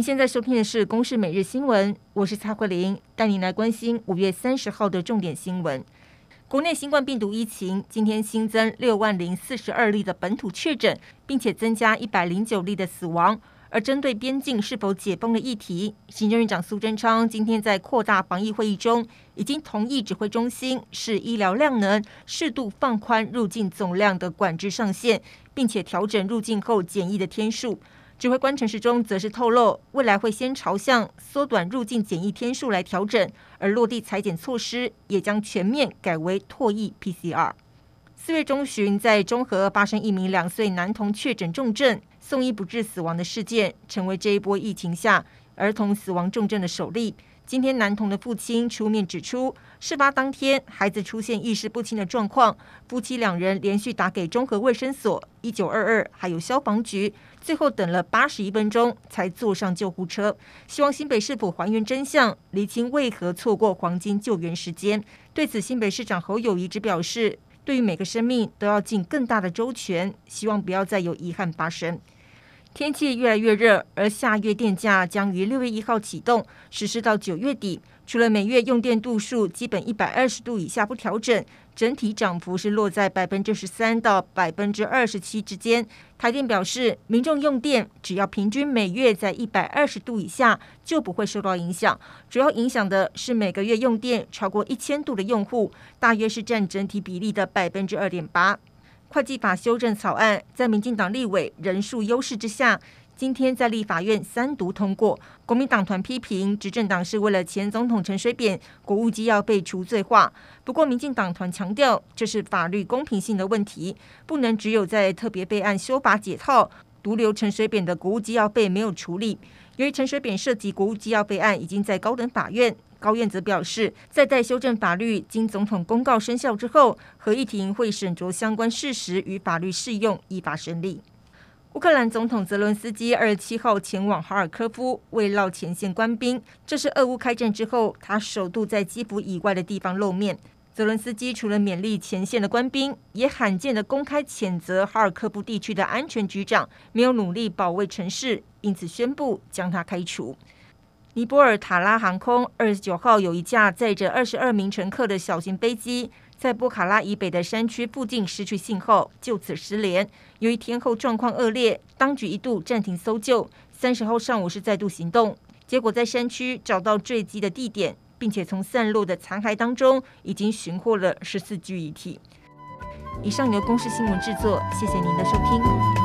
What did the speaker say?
您现在收听的是《公视每日新闻》，我是蔡慧玲，带您来关心五月三十号的重点新闻。国内新冠病毒疫情今天新增六万零四十二例的本土确诊，并且增加一百零九例的死亡。而针对边境是否解封的议题，行政院长苏贞昌今天在扩大防疫会议中，已经同意指挥中心视医疗量能，适度放宽入境总量的管制上限，并且调整入境后检疫的天数。指挥官陈时中则是透露，未来会先朝向缩短入境检疫天数来调整，而落地采检措施也将全面改为唾液 PCR。四月中旬，在中和发生一名两岁男童确诊重症，送医不治死亡的事件，成为这一波疫情下儿童死亡重症的首例。今天，男童的父亲出面指出，事发当天孩子出现意识不清的状况，夫妻两人连续打给综合卫生所、一九二二还有消防局，最后等了八十一分钟才坐上救护车。希望新北市府还原真相，厘清为何错过黄金救援时间。对此，新北市长侯友谊只表示，对于每个生命都要尽更大的周全，希望不要再有遗憾发生。天气越来越热，而下月电价将于六月一号启动，实施到九月底。除了每月用电度数基本一百二十度以下不调整，整体涨幅是落在百分之十三到百分之二十七之间。台电表示，民众用电只要平均每月在一百二十度以下，就不会受到影响。主要影响的是每个月用电超过一千度的用户，大约是占整体比例的百分之二点八。会计法修正草案在民进党立委人数优势之下，今天在立法院三读通过。国民党团批评执政党是为了前总统陈水扁国务机要被除罪化。不过，民进党团强调这是法律公平性的问题，不能只有在特别备案修法解套，独留陈水扁的国务机要被没有处理。由于陈水扁涉及国务机要备案已经在高等法院。高院则表示，在待修正法律经总统公告生效之后，合议庭会审酌相关事实与法律适用，依法审理。乌克兰总统泽伦斯基二十七号前往哈尔科夫慰劳前线官兵，这是俄乌开战之后他首度在基辅以外的地方露面。泽伦斯基除了勉励前线的官兵，也罕见的公开谴责哈尔科夫地区的安全局长没有努力保卫城市，因此宣布将他开除。尼泊尔塔拉航空二十九号有一架载着二十二名乘客的小型飞机，在波卡拉以北的山区附近失去信号，就此失联。由于天候状况恶劣，当局一度暂停搜救。三十号上午是再度行动，结果在山区找到坠机的地点，并且从散落的残骸当中已经寻获了十四具遗体。以上由公视新闻制作，谢谢您的收听。